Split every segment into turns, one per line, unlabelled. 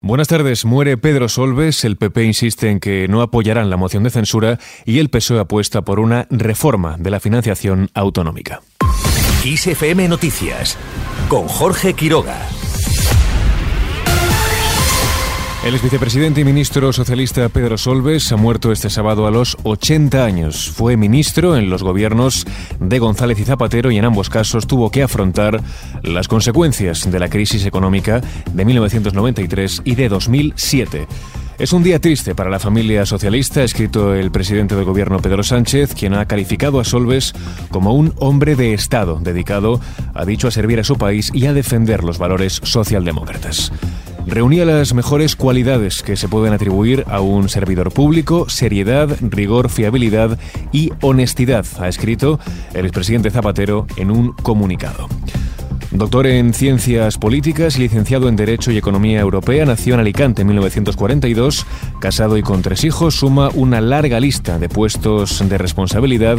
Buenas tardes. Muere Pedro Solves. El PP insiste en que no apoyarán la moción de censura y el PSOE apuesta por una reforma de la financiación autonómica.
ISFM Noticias con Jorge Quiroga.
El ex vicepresidente y ministro socialista Pedro Solves ha muerto este sábado a los 80 años. Fue ministro en los gobiernos de González y Zapatero y en ambos casos tuvo que afrontar las consecuencias de la crisis económica de 1993 y de 2007. Es un día triste para la familia socialista, ha escrito el presidente del gobierno Pedro Sánchez, quien ha calificado a Solves como un hombre de Estado dedicado, ha dicho, a servir a su país y a defender los valores socialdemócratas reunía las mejores cualidades que se pueden atribuir a un servidor público, seriedad, rigor, fiabilidad y honestidad, ha escrito el expresidente Zapatero en un comunicado. Doctor en Ciencias Políticas y licenciado en Derecho y Economía Europea, nació en Alicante en 1942, casado y con tres hijos, suma una larga lista de puestos de responsabilidad.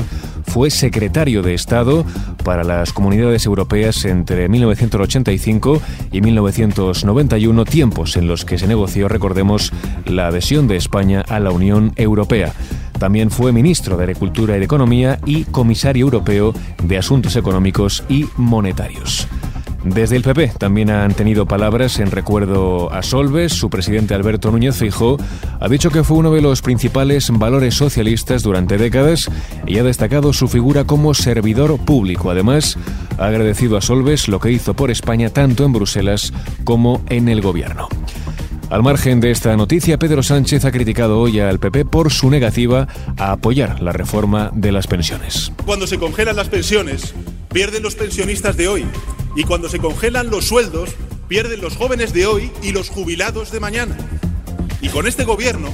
Fue secretario de Estado para las comunidades europeas entre 1985 y 1991, tiempos en los que se negoció, recordemos, la adhesión de España a la Unión Europea. También fue ministro de Agricultura y de Economía y comisario europeo de Asuntos Económicos y Monetarios. Desde el PP también han tenido palabras en recuerdo a Solves. Su presidente Alberto Núñez Fijo ha dicho que fue uno de los principales valores socialistas durante décadas y ha destacado su figura como servidor público. Además, ha agradecido a Solves lo que hizo por España tanto en Bruselas como en el gobierno. Al margen de esta noticia, Pedro Sánchez ha criticado hoy al PP por su negativa a apoyar la reforma de las pensiones.
Cuando se congelan las pensiones, pierden los pensionistas de hoy. Y cuando se congelan los sueldos, pierden los jóvenes de hoy y los jubilados de mañana. Y con este gobierno,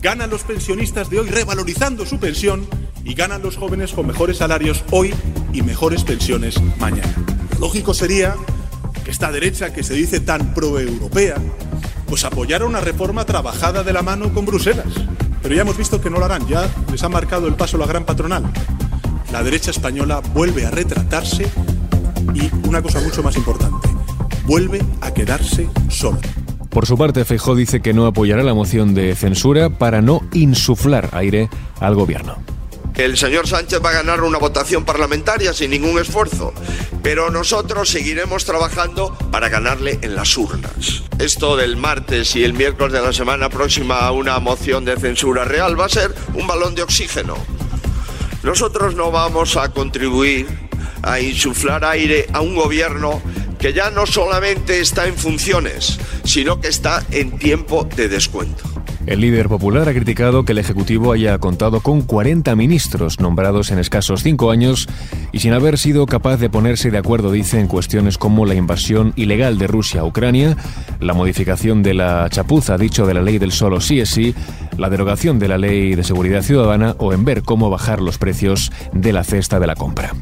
ganan los pensionistas de hoy revalorizando su pensión y ganan los jóvenes con mejores salarios hoy y mejores pensiones mañana. lógico sería que esta derecha que se dice tan proeuropea pues apoyar una reforma trabajada de la mano con Bruselas. Pero ya hemos visto que no lo harán, ya les ha marcado el paso la gran patronal. La derecha española vuelve a retratarse y una cosa mucho más importante, vuelve a quedarse sola.
Por su parte, Feijó dice que no apoyará la moción de censura para no insuflar aire al gobierno.
El señor Sánchez va a ganar una votación parlamentaria sin ningún esfuerzo, pero nosotros seguiremos trabajando para ganarle en las urnas. Esto del martes y el miércoles de la semana próxima a una moción de censura real va a ser un balón de oxígeno. Nosotros no vamos a contribuir a insuflar aire a un gobierno que ya no solamente está en funciones, sino que está en tiempo de descuento.
El líder popular ha criticado que el Ejecutivo haya contado con 40 ministros nombrados en escasos cinco años y sin haber sido capaz de ponerse de acuerdo, dice, en cuestiones como la invasión ilegal de Rusia a Ucrania, la modificación de la chapuza, dicho de la ley del solo sí es sí, la derogación de la ley de seguridad ciudadana o en ver cómo bajar los precios de la cesta de la compra.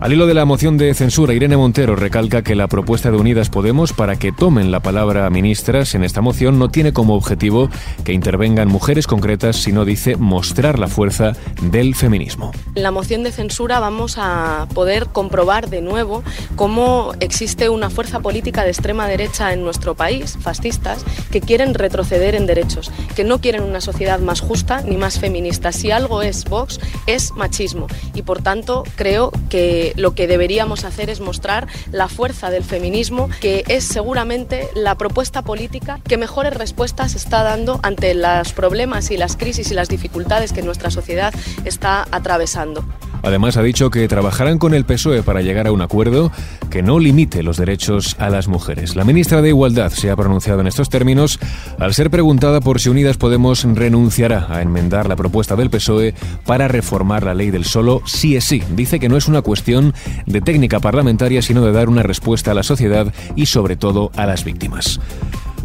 Al hilo de la moción de censura, Irene Montero recalca que la propuesta de Unidas Podemos para que tomen la palabra ministras en esta moción no tiene como objetivo que intervengan mujeres concretas, sino dice mostrar la fuerza del feminismo.
En la moción de censura vamos a poder comprobar de nuevo cómo existe una fuerza política de extrema derecha en nuestro país, fascistas, que quieren retroceder en derechos, que no quieren una sociedad más justa ni más feminista. Si algo es Vox, es machismo. Y por tanto, creo que lo que deberíamos hacer es mostrar la fuerza del feminismo, que es seguramente la propuesta política que mejores respuestas está dando ante los problemas y las crisis y las dificultades que nuestra sociedad está atravesando.
Además, ha dicho que trabajarán con el PSOE para llegar a un acuerdo que no limite los derechos a las mujeres. La ministra de Igualdad se ha pronunciado en estos términos al ser preguntada por si Unidas Podemos renunciará a enmendar la propuesta del PSOE para reformar la ley del solo sí es sí. Dice que no es una cuestión de técnica parlamentaria, sino de dar una respuesta a la sociedad y sobre todo a las víctimas.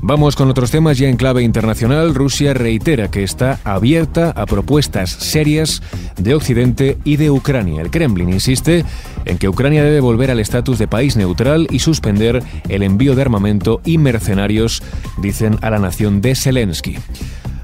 Vamos con otros temas ya en clave internacional. Rusia reitera que está abierta a propuestas serias de Occidente y de Ucrania. El Kremlin insiste en que Ucrania debe volver al estatus de país neutral y suspender el envío de armamento y mercenarios, dicen a la nación de Zelensky.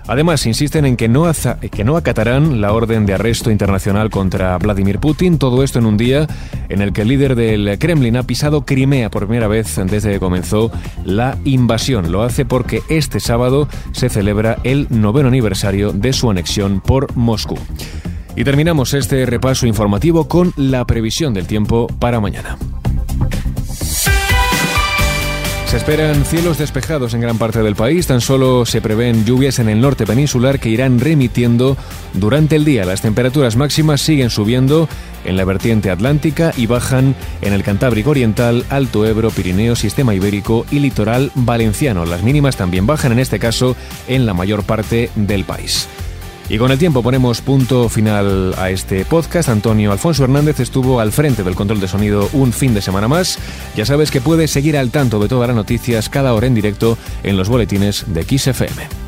Además, insisten en que no, que no acatarán la orden de arresto internacional contra Vladimir Putin, todo esto en un día en el que el líder del Kremlin ha pisado Crimea por primera vez desde que comenzó la invasión. Lo hace porque este sábado se celebra el noveno aniversario de su anexión por Moscú. Y terminamos este repaso informativo con la previsión del tiempo para mañana. Se esperan cielos despejados en gran parte del país, tan solo se prevén lluvias en el norte peninsular que irán remitiendo durante el día. Las temperaturas máximas siguen subiendo en la vertiente atlántica y bajan en el Cantábrico Oriental, Alto Ebro, Pirineo, Sistema Ibérico y Litoral Valenciano. Las mínimas también bajan, en este caso, en la mayor parte del país. Y con el tiempo ponemos punto final a este podcast. Antonio Alfonso Hernández estuvo al frente del control de sonido un fin de semana más. Ya sabes que puedes seguir al tanto de todas las noticias cada hora en directo en los boletines de XFM.